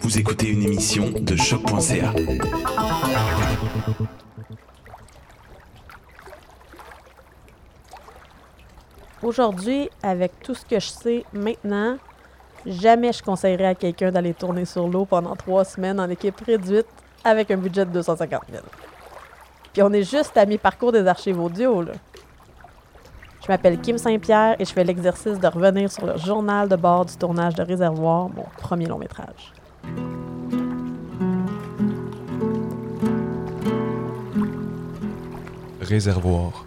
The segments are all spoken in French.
Vous écoutez une émission de choc.ca. Aujourd'hui, avec tout ce que je sais maintenant, jamais je conseillerais à quelqu'un d'aller tourner sur l'eau pendant trois semaines en équipe réduite avec un budget de 250 000. Puis on est juste à mi-parcours des archives audio, là. Je m'appelle Kim Saint-Pierre et je fais l'exercice de revenir sur le journal de bord du tournage de Réservoir, mon premier long métrage. Réservoir.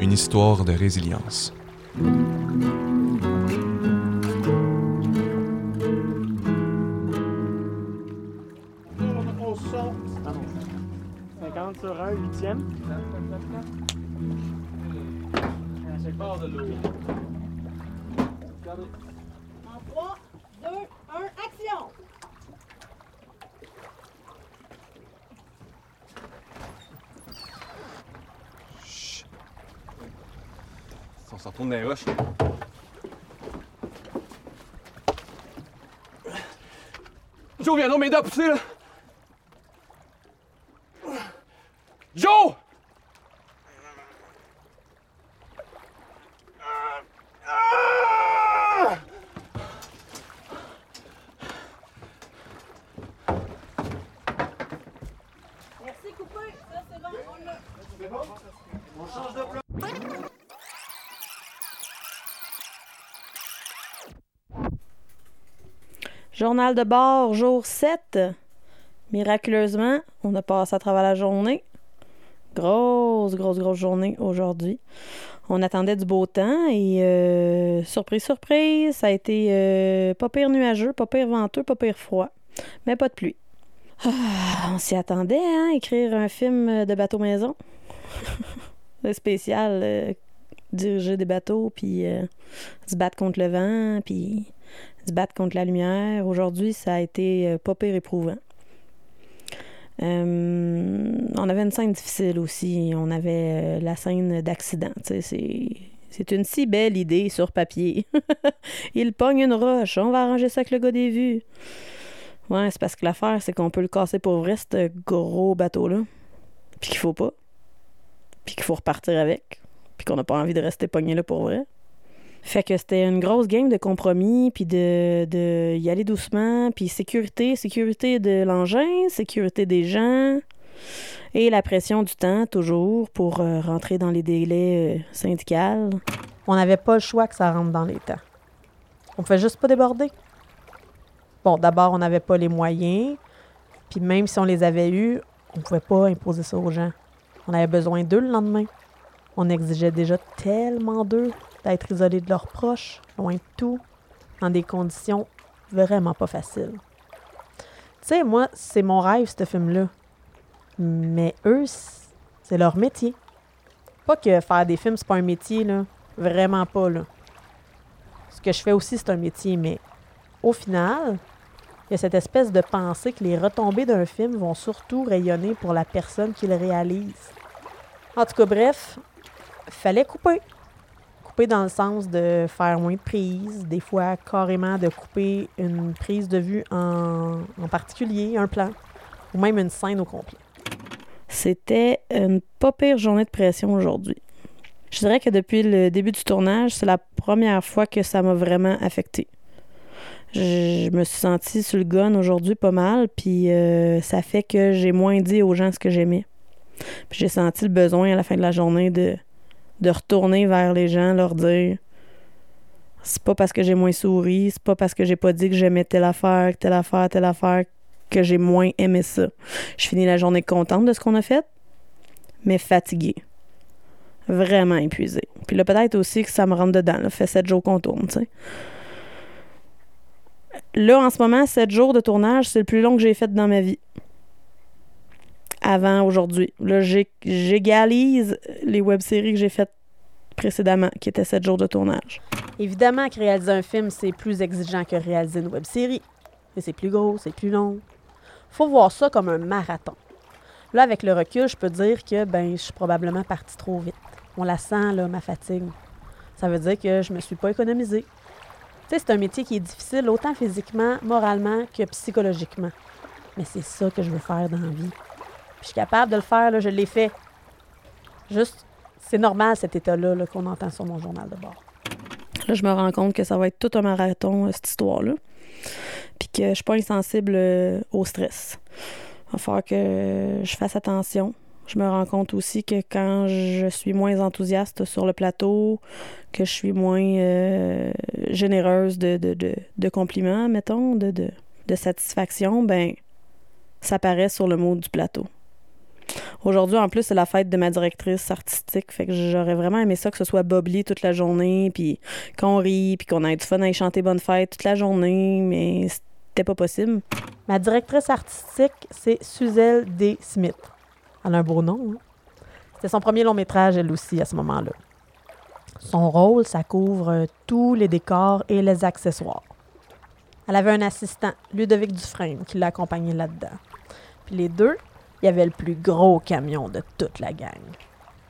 Une histoire de résilience. Sur 1, 8e. C'est bord de. En 3, 2, 1, action! On s'en retourne dans les roches. Joe, viens donc m'aider à! Joe! Merci, coupé. Ça, c'est bon, on l'a. On change de plan. Journal de bord, jour 7. Miraculeusement, on a passé à travers la journée. Grosse, grosse, grosse journée aujourd'hui. On attendait du beau temps et euh, surprise, surprise, ça a été euh, pas pire nuageux, pas pire venteux, pas pire froid, mais pas de pluie. Ah, on s'y attendait, hein, écrire un film de bateau maison. C'est spécial, euh, diriger des bateaux, puis se battre contre le vent, puis se battre contre la lumière. Aujourd'hui, ça a été pas pire éprouvant. Euh, on avait une scène difficile aussi. On avait euh, la scène d'accident. C'est une si belle idée sur papier. Il pogne une roche. On va arranger ça avec le gars des vues. Ouais, c'est parce que l'affaire, c'est qu'on peut le casser pour vrai, ce gros bateau-là. Puis qu'il faut pas. Puis qu'il faut repartir avec. Puis qu'on n'a pas envie de rester pogné là pour vrai. Fait que c'était une grosse game de compromis, puis de, de y aller doucement, puis sécurité, sécurité de l'engin, sécurité des gens, et la pression du temps, toujours, pour euh, rentrer dans les délais euh, syndicales. On n'avait pas le choix que ça rentre dans les temps. On fait juste pas déborder. Bon, d'abord, on n'avait pas les moyens, puis même si on les avait eus, on pouvait pas imposer ça aux gens. On avait besoin d'eux le lendemain. On exigeait déjà tellement d'eux d'être isolés de leurs proches, loin de tout, dans des conditions vraiment pas faciles. Tu sais, moi, c'est mon rêve, ce film-là. Mais eux, c'est leur métier. Pas que faire des films, c'est pas un métier, là. Vraiment pas, là. Ce que je fais aussi, c'est un métier, mais au final, il y a cette espèce de pensée que les retombées d'un film vont surtout rayonner pour la personne qui le réalise. En tout cas, bref, fallait couper. Dans le sens de faire moins de prises, des fois carrément de couper une prise de vue en, en particulier, un plan, ou même une scène au complet. C'était une pas pire journée de pression aujourd'hui. Je dirais que depuis le début du tournage, c'est la première fois que ça m'a vraiment affecté. Je me suis sentie sur le gun aujourd'hui pas mal, puis euh, ça fait que j'ai moins dit aux gens ce que j'aimais. Puis j'ai senti le besoin à la fin de la journée de, de retourner vers les gens, leur dire c'est pas parce que j'ai moins souri, c'est pas parce que j'ai pas dit que j'aimais telle affaire, telle affaire, telle affaire que j'ai moins aimé ça. Je finis la journée contente de ce qu'on a fait, mais fatiguée. Vraiment épuisée. Puis là, peut-être aussi que ça me rentre dedans. Là, fait sept jours qu'on tourne, tu sais. Là, en ce moment, sept jours de tournage, c'est le plus long que j'ai fait dans ma vie. Avant aujourd'hui. Là, j'égalise les web-séries que j'ai faites précédemment, qui étaient sept jours de tournage. Évidemment que réaliser un film, c'est plus exigeant que réaliser une web-série. Mais c'est plus gros, c'est plus long. Faut voir ça comme un marathon. Là, avec le recul, je peux dire que ben, je suis probablement partie trop vite. On la sent, là, ma fatigue. Ça veut dire que je me suis pas économisée. C'est un métier qui est difficile autant physiquement, moralement que psychologiquement. Mais c'est ça que je veux faire dans la vie. Je suis capable de le faire, là, je l'ai fait. Juste, c'est normal cet état-là là, qu'on entend sur mon journal de bord. Là, je me rends compte que ça va être tout un marathon, euh, cette histoire-là. Puis que je suis pas insensible euh, au stress. Il va falloir que je fasse attention. Je me rends compte aussi que quand je suis moins enthousiaste sur le plateau, que je suis moins euh, généreuse de, de, de, de compliments, mettons, de, de, de satisfaction, ben ça paraît sur le mot du plateau. Aujourd'hui, en plus, c'est la fête de ma directrice artistique. Fait que j'aurais vraiment aimé ça que ce soit bubbly toute la journée, puis qu'on rit, puis qu'on ait du fun à y chanter Bonne Fête toute la journée, mais c'était pas possible. Ma directrice artistique, c'est Suzelle D. Smith. Elle a un beau nom. Hein? C'était son premier long métrage, elle aussi, à ce moment-là. Son rôle, ça couvre tous les décors et les accessoires. Elle avait un assistant, Ludovic Dufresne, qui l'accompagnait là-dedans. Puis les deux, il y avait le plus gros camion de toute la gang.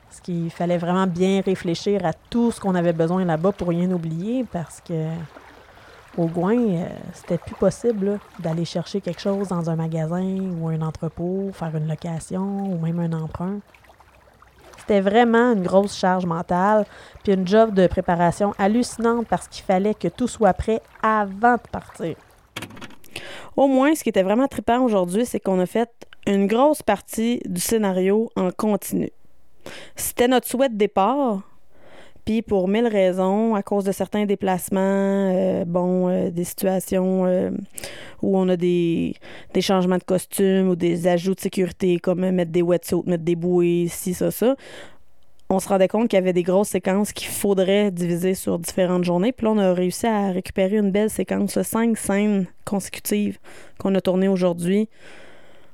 Parce qu'il fallait vraiment bien réfléchir à tout ce qu'on avait besoin là-bas pour rien oublier, parce que au Gouin, euh, c'était plus possible d'aller chercher quelque chose dans un magasin ou un entrepôt, faire une location ou même un emprunt. C'était vraiment une grosse charge mentale, puis une job de préparation hallucinante parce qu'il fallait que tout soit prêt avant de partir. Au moins, ce qui était vraiment trippant aujourd'hui, c'est qu'on a fait une grosse partie du scénario en continu. C'était notre souhait de départ, puis pour mille raisons, à cause de certains déplacements, euh, bon, euh, des situations euh, où on a des, changements de costume ou des ajouts de sécurité, comme mettre des wetsuits, mettre des bouées, ci, ça, ça, on se rendait compte qu'il y avait des grosses séquences qu'il faudrait diviser sur différentes journées. Puis là, on a réussi à récupérer une belle séquence, cinq scènes consécutives qu'on a tournées aujourd'hui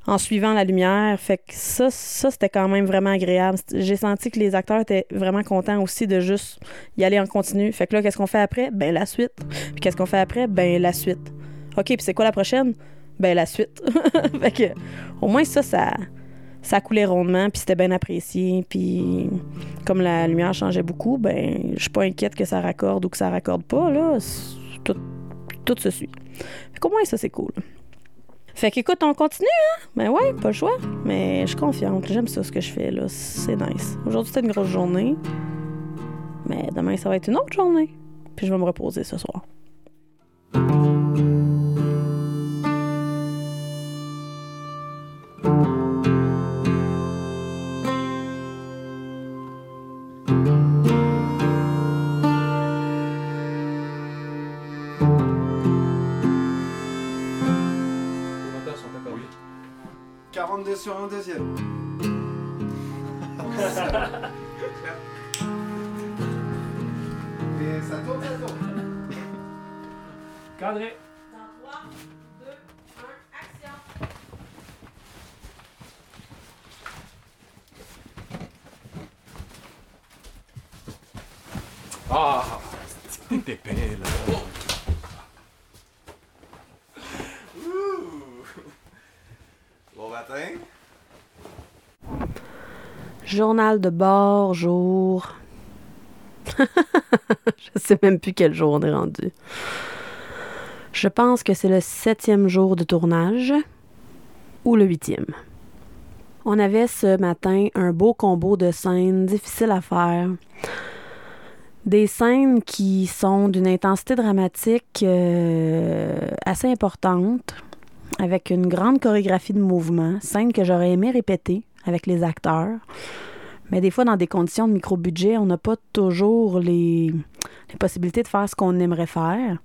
en suivant la lumière. Fait que ça, ça c'était quand même vraiment agréable. J'ai senti que les acteurs étaient vraiment contents aussi de juste y aller en continu. Fait que là, qu'est-ce qu'on fait après? Ben, la suite. Puis qu'est-ce qu'on fait après? Ben, la suite. OK, puis c'est quoi la prochaine? Ben, la suite. fait que, au moins, ça, ça, coulait rondement, puis c'était bien apprécié. Puis, comme la lumière changeait beaucoup, ben, je suis pas inquiète que ça raccorde ou que ça raccorde pas, là. Tout, tout se suit. Fait qu'au moins, ça, c'est cool. Fait qu'écoute, on continue, hein? Ben ouais, pas le choix. Mais je suis confiante. J'aime ça, ce que je fais, là. C'est nice. Aujourd'hui, c'était une grosse journée. Mais demain, ça va être une autre journée. Puis je vais me reposer ce soir. Sur un deuxième. Et ça tourne, ça tourne. Cadré. Dans 3, 2, 1, action! Ah! T'es épais, là. Bon matin. Journal de bord, jour. je sais même plus quel jour on est rendu. Je pense que c'est le septième jour de tournage ou le huitième. On avait ce matin un beau combo de scènes difficiles à faire. Des scènes qui sont d'une intensité dramatique euh, assez importante, avec une grande chorégraphie de mouvement, scènes que j'aurais aimé répéter avec les acteurs. Mais des fois, dans des conditions de micro-budget, on n'a pas toujours les, possibilités de faire ce qu'on aimerait faire.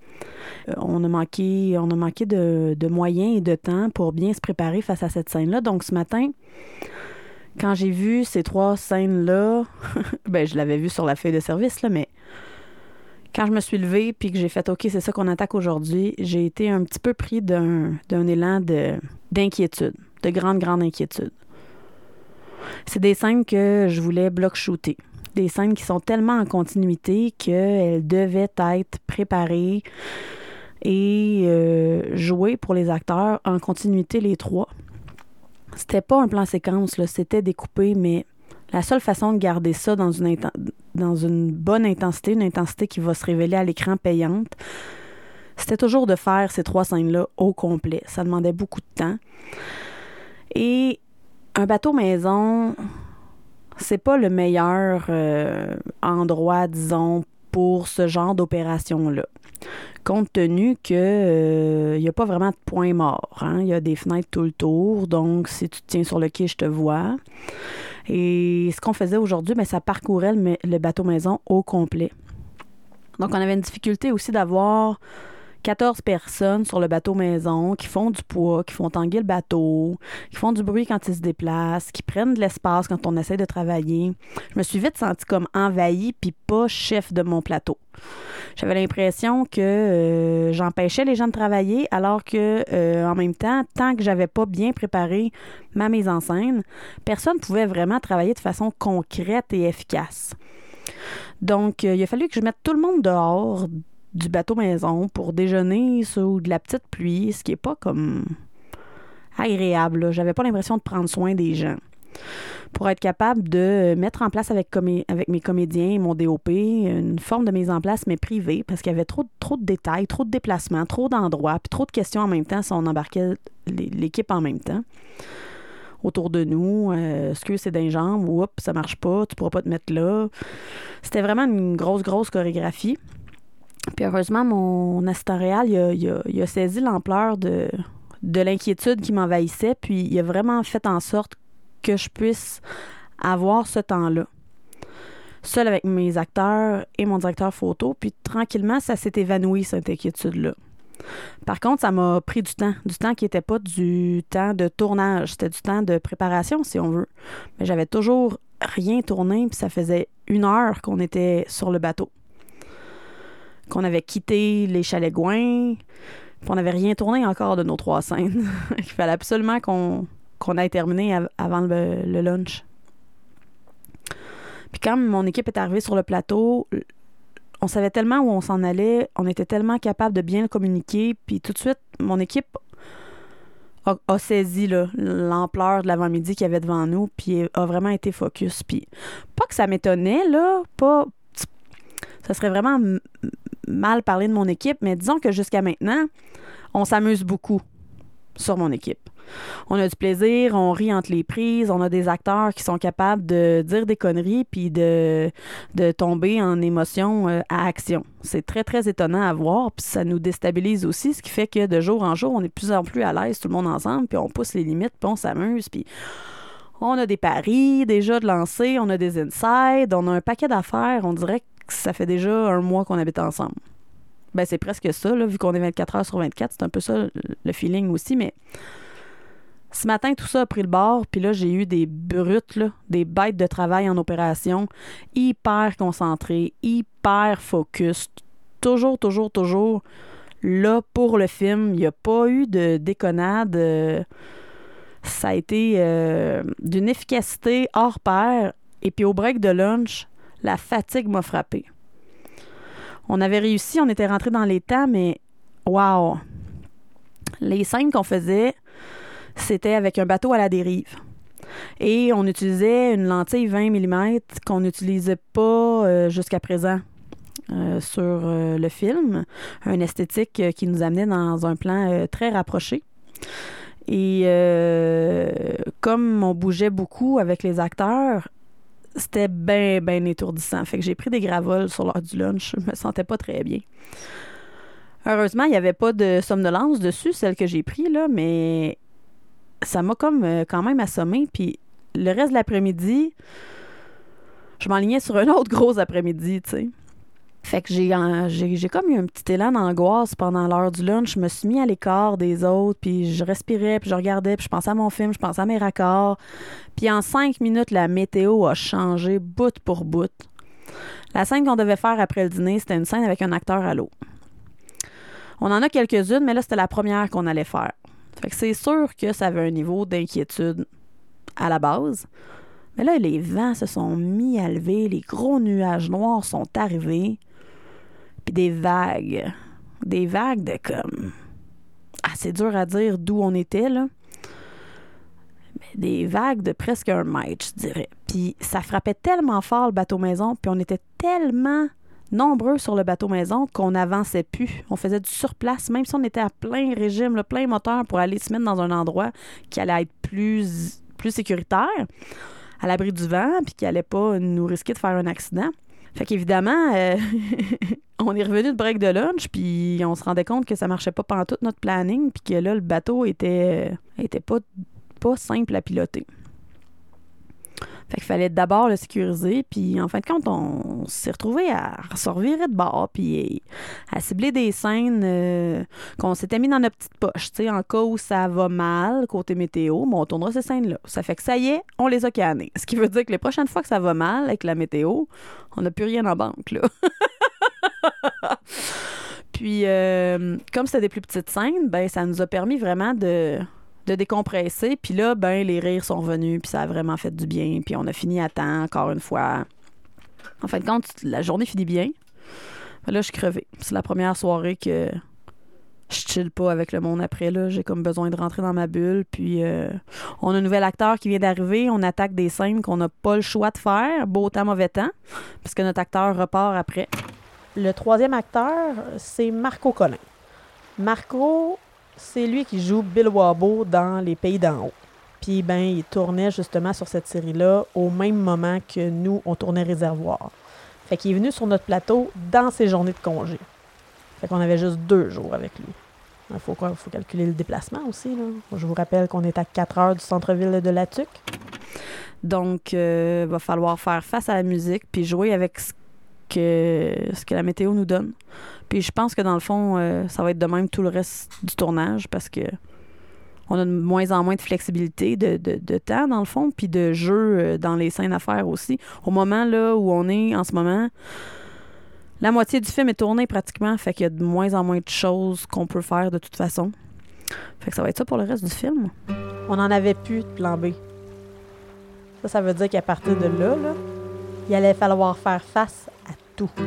Euh, on a manqué, on a manqué de, moyens et de temps pour bien se préparer face à cette scène-là. Donc, ce matin, quand j'ai vu ces trois scènes-là, ben, je l'avais vu sur la feuille de service, là, mais quand je me suis levée puis que j'ai fait OK, c'est ça qu'on attaque aujourd'hui, j'ai été un petit peu pris d'un, élan de, d'inquiétude, de grande, grande inquiétude. C'est des scènes que je voulais block-shooter. Des scènes qui sont tellement en continuité qu'elles devaient être préparées et euh, jouées pour les acteurs en continuité les trois. C'était pas un plan séquence, c'était découpé, mais La seule façon de garder ça dans une, dans une bonne intensité, une intensité qui va se révéler à l'écran payante, c'était toujours de faire ces trois scènes-là au complet. Ça demandait beaucoup de temps. Et un bateau maison, c'est pas le meilleur euh, endroit, disons, pour ce genre d'opération-là. Compte tenu que il n'y a pas vraiment de point mort. hein. Il y a des fenêtres tout le tour, donc si tu te tiens sur le quai, je te vois. Et ce qu'on faisait aujourd'hui, ben, ça parcourait le bateau maison au complet. Donc, on avait une difficulté aussi d'avoir 14 personnes sur le bateau maison qui font du poids, qui font tanguer le bateau, qui font du bruit quand ils se déplacent, qui prennent de l'espace quand on essaie de travailler. Je me suis vite sentie comme envahie puis pas chef de mon plateau. J'avais l'impression que euh, j'empêchais les gens de travailler alors que euh, en même temps, tant que j'avais pas bien préparé ma mise en scène, personne pouvait vraiment travailler de façon concrète et efficace. Donc, euh, il a fallu que je mette tout le monde dehors du bateau maison pour déjeuner sous de la petite pluie, ce qui est pas comme agréable. J'avais pas l'impression de prendre soin des gens. Pour être capable de mettre en place avec, mes comédiens et mon DOP une forme de mise en place, mais privée, parce qu'il y avait trop, de détails, trop de déplacements, trop d'endroits, puis trop de questions en même temps si on embarquait l'é- l'équipe en même temps autour de nous. Euh, Est-ce que c'est d'un jambes? Oups, ça marche pas, tu pourras pas te mettre là. C'était vraiment une grosse, grosse chorégraphie. Puis heureusement, mon assistant réel, il a, saisi l'ampleur de, de l'inquiétude qui m'envahissait, puis il a vraiment fait en sorte que je puisse avoir ce temps-là. Seul avec mes acteurs et mon directeur photo, puis tranquillement, ça s'est évanoui, cette inquiétude-là. Par contre, ça m'a pris du temps, du temps qui n'était pas du temps de tournage, c'était du temps de préparation, si on veut. Mais j'avais toujours rien tourné, puis ça faisait une heure qu'on était sur le bateau qu'on avait quitté les chalets Gouin, puis on n'avait rien tourné encore de nos trois scènes. Il fallait absolument qu'on aille terminer av- avant le, lunch. Puis quand mon équipe est arrivée sur le plateau, on savait tellement où on s'en allait, on était tellement capable de bien le communiquer, puis tout de suite, mon équipe a, a saisi l'ampleur de l'avant-midi qu'il y avait devant nous, puis a vraiment été focus. Puis pas que ça m'étonnait, là, pas... Ça serait vraiment mal parler de mon équipe, mais disons que jusqu'à maintenant, on s'amuse beaucoup sur mon équipe. On a du plaisir, on rit entre les prises, on a des acteurs qui sont capables de dire des conneries puis de, tomber en émotion euh, à action. C'est très, très étonnant à voir, puis ça nous déstabilise aussi, ce qui fait que de jour en jour, on est plus en plus à l'aise, tout le monde ensemble, puis on pousse les limites, puis on s'amuse, puis on a des paris déjà de lancer, on a des insides, on a un paquet d'affaires, on dirait que ça fait déjà un mois qu'on habite ensemble. Ben, c'est presque ça, vu qu'on est 24 heures sur 24, c'est un peu ça le feeling aussi, mais ce matin, tout ça a pris le bord, puis là, j'ai eu des brutes, des bêtes de travail en opération, hyper concentrées, hyper focus, toujours, toujours, toujours là pour le film. Il n'y a pas eu de déconnade. euh, ça a été euh, d'une efficacité hors pair. Et puis au break de lunch, la fatigue m'a frappé. On avait réussi, on était rentré dans les temps, mais wow! Les scènes qu'on faisait, c'était avec un bateau à la dérive. Et on utilisait une lentille 20 mm qu'on n'utilisait pas euh, jusqu'à présent euh, sur euh, le film. Un esthétique qui nous amenait dans un plan très rapproché. Et comme on bougeait beaucoup avec les acteurs, c'était bien, bien étourdissant. Fait que j'ai pris des gravoles sur l'heure du lunch. Je me sentais pas très bien. Heureusement, il n'y avait pas de somnolence dessus, celle que j'ai pris, là, mais ça m'a comme euh, quand même assommé. Puis le reste de l'après-midi, je m'enlignais sur un autre gros après-midi, tu sais. Fait que j'ai, comme eu un petit élan d'angoisse pendant l'heure du lunch. Je me suis mis à l'écart des autres, puis je respirais, puis je regardais, puis je pensais à mon film, je pensais à mes raccords. Puis en cinq minutes, la météo a changé bout pour bout. La scène qu'on devait faire après le dîner, c'était une scène avec un acteur à l'eau. On en a quelques-unes, mais là, c'était la première qu'on allait faire. Fait que c'est sûr que ça avait un niveau d'inquiétude à la base. Mais là, les vents se sont mis à lever, les gros nuages noirs sont arrivés, puis des vagues. Des vagues de comme. Ah, c'est dur à dire d'où on était, là. Mais des vagues de presque un mètre, je dirais. Puis ça frappait tellement fort le bateau maison, puis on était tellement nombreux sur le bateau maison qu'on n'avançait plus. On faisait du surplace, même si on était à plein régime, le plein moteur pour aller se mettre dans un endroit qui allait être plus, plus sécuritaire, à l'abri du vent, puis qui allait pas nous risquer de faire un accident. Fait qu'évidemment, euh, on est revenu de break de lunch, puis on se rendait compte que ça marchait pas pendant tout notre planning, puis que là, le bateau était, était pas, simple à piloter. Fait qu'il fallait d'abord le sécuriser, puis en fin de compte, on, s'est retrouvé à revirer de bord, puis à cibler des scènes euh, qu'on s'était mis dans notre petite poche, tu sais, en cas où ça va mal, côté météo, mais on tournera ces scènes-là. Ça fait que ça y est, on les a cannées. Ce qui veut dire que les prochaines fois que ça va mal avec la météo, on n'a plus rien en banque, là. puis, euh, comme c'était des plus petites scènes, ben ça nous a permis vraiment de de décompresser. Puis là, ben, les rires sont venus, puis ça a vraiment fait du bien. Puis on a fini à temps, encore une fois. En fin de compte, la journée finit bien. Là, je suis crevée. C'est la première soirée que je chill pas avec le monde après. Là. J'ai comme besoin de rentrer dans ma bulle. Puis euh, on a un nouvel acteur qui vient d'arriver. On attaque des scènes qu'on n'a pas le choix de faire. Beau temps, mauvais temps. Parce que notre acteur repart après. Le troisième acteur, c'est Marco Collin. Marco, c'est lui qui joue Bill Wabo dans Les Pays d'en haut. Puis, ben, il tournait justement sur cette série-là au même moment que nous, on tournait Réservoir. Fait qu'il est venu sur notre plateau dans ses journées de congé. Fait qu'on avait juste deux jours avec lui. Il faut, faut calculer le déplacement aussi. Là. Je vous rappelle qu'on est à 4 heures du centre-ville de Latuc. Donc, il euh, va falloir faire face à la musique puis jouer avec ce que, ce que la météo nous donne. Puis je pense que dans le fond, euh, ça va être de même tout le reste du tournage parce que on a de moins en moins de flexibilité de, de, temps, dans le fond, puis de jeu euh, dans les scènes à faire aussi. Au moment là où on est en ce moment, la moitié du film est tourné pratiquement, fait qu'il y a de moins en moins de choses qu'on peut faire de toute façon. Fait que ça va être ça pour le reste du film. On n'en avait plus de plan B. Ça, ça veut dire qu'à partir de là, là, il allait falloir faire face tout.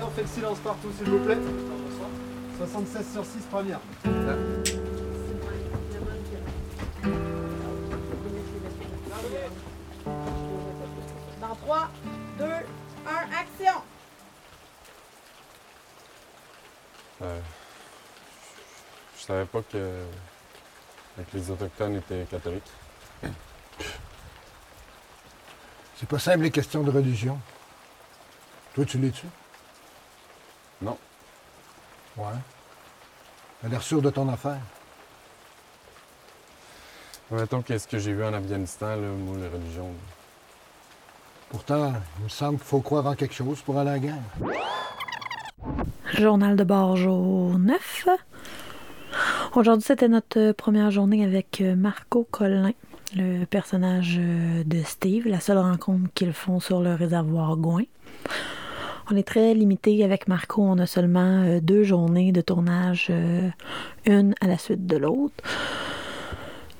On fait le silence partout, s'il vous plaît. 76 sur 6, première. Dans 3, 2, 1, action! Euh, je savais pas que, que les Autochtones étaient catholiques. C'est pas simple les questions de religion. Toi, tu l'es-tu? Non. Ouais. T'as l'air sûr de ton affaire. Mettons qu'est-ce que j'ai vu en Afghanistan, là, moi, les religions. Pourtant, il me semble qu'il faut croire en quelque chose pour aller à la guerre. Journal de bord jour 9. Aujourd'hui, c'était notre première journée avec Marco Collin, le personnage de Steve, la seule rencontre qu'ils font sur le réservoir Gouin. On est très limité avec Marco, on a seulement deux journées de tournage, une à la suite de l'autre.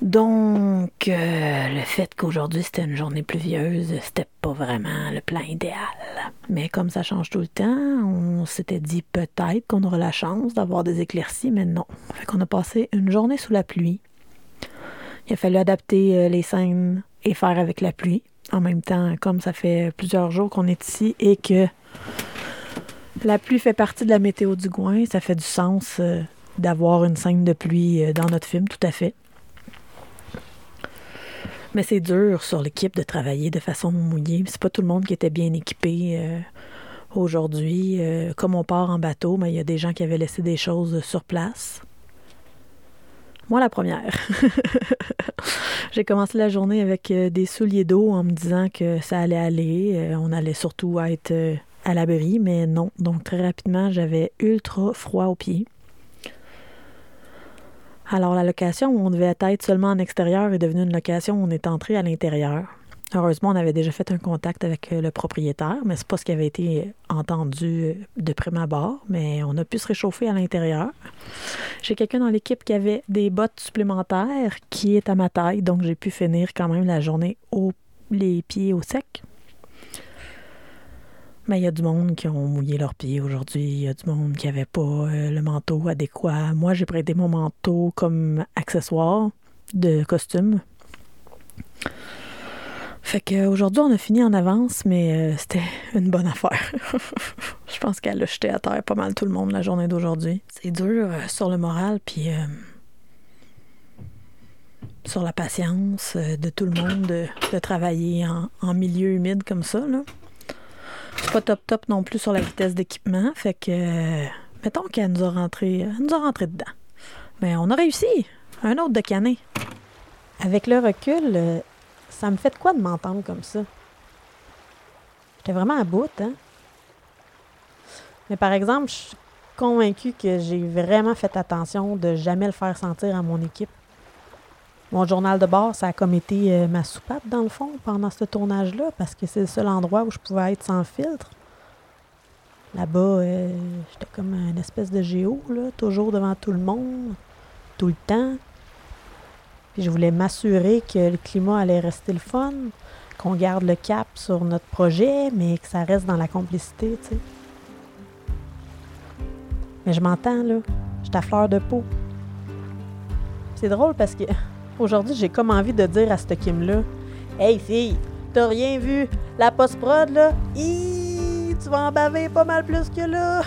Donc, euh, le fait qu'aujourd'hui c'était une journée pluvieuse, c'était pas vraiment le plan idéal. Mais comme ça change tout le temps, on s'était dit peut-être qu'on aura la chance d'avoir des éclaircies, mais non. Fait qu'on a passé une journée sous la pluie. Il a fallu adapter euh, les scènes et faire avec la pluie. En même temps, comme ça fait plusieurs jours qu'on est ici et que la pluie fait partie de la météo du Gouin, ça fait du sens euh, d'avoir une scène de pluie dans notre film, tout à fait. Mais c'est dur sur l'équipe de travailler de façon mouillée. C'est pas tout le monde qui était bien équipé euh, aujourd'hui. Euh, comme on part en bateau, mais il y a des gens qui avaient laissé des choses sur place. Moi, la première. J'ai commencé la journée avec euh, des souliers d'eau en me disant que ça allait aller. on allait surtout être à l'abri, mais non. Donc, très rapidement, j'avais ultra froid aux pieds. Alors, la location où on devait être seulement en extérieur est devenue une location où on est entré à l'intérieur. Heureusement, on avait déjà fait un contact avec le propriétaire, mais c'est pas ce qui avait été entendu de prime abord, mais on a pu se réchauffer à l'intérieur. J'ai quelqu'un dans l'équipe qui avait des bottes supplémentaires qui est à ma taille, donc j'ai pu finir quand même la journée les pieds au sec. Mais il y a du monde qui ont mouillé leurs pieds aujourd'hui. Il y a du monde qui n'avait pas euh, le manteau adéquat. Moi, j'ai prêté mon manteau comme accessoire de costume. Fait qu'aujourd'hui, on a fini en avance, mais euh, c'était une bonne affaire. Je pense qu'elle a jeté à terre pas mal tout le monde la journée d'aujourd'hui. C'est dur euh, sur le moral, puis sur la patience de tout le monde de, de travailler en, en milieu humide comme ça. Là. Pas top top non plus sur la vitesse d'équipement, fait que euh, mettons qu'elle nous a rentré, elle nous a dedans. Mais on a réussi. Un autre de canet. Avec le recul, euh, ça me fait de quoi de m'entendre comme ça? J'étais vraiment à bout, hein? Mais par exemple, je suis convaincue que j'ai vraiment fait attention de jamais le faire sentir à mon équipe. Mon journal de bord, ça a comme été euh, ma soupape, dans le fond, pendant ce tournage-là, parce que c'est le seul endroit où je pouvais être sans filtre. Là-bas, euh, j'étais comme une espèce de géo, toujours devant tout le monde, tout le temps. Puis je voulais m'assurer que le climat allait rester le fun, qu'on garde le cap sur notre projet, mais que ça reste dans la complicité, tu. Mais je m'entends, là. Je à fleur de peau. C'est drôle parce que aujourd'hui, j'ai comme envie de dire à cette Kim-là Hey fille, t'as rien vu? La post-prod, là? Tu vas en baver pas mal plus que là!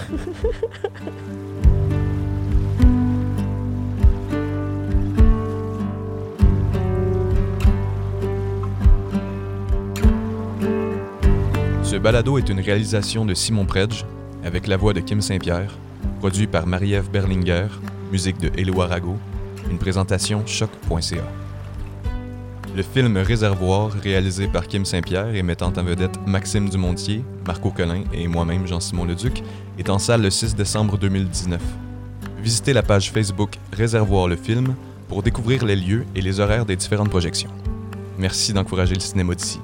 Ce balado est une réalisation de Simon Predge, avec la voix de Kim Saint-Pierre, produit par Marie-Ève Berlinger, musique de Éloi Arago, une présentation choc.ca. Le film Réservoir, réalisé par Kim Saint-Pierre et mettant en vedette Maxime Dumontier, Marco Collin et moi-même Jean-Simon Leduc, est en salle le 6 décembre 2019. Visitez la page Facebook Réservoir le film pour découvrir les lieux et les horaires des différentes projections. Merci d'encourager le cinéma d'ici.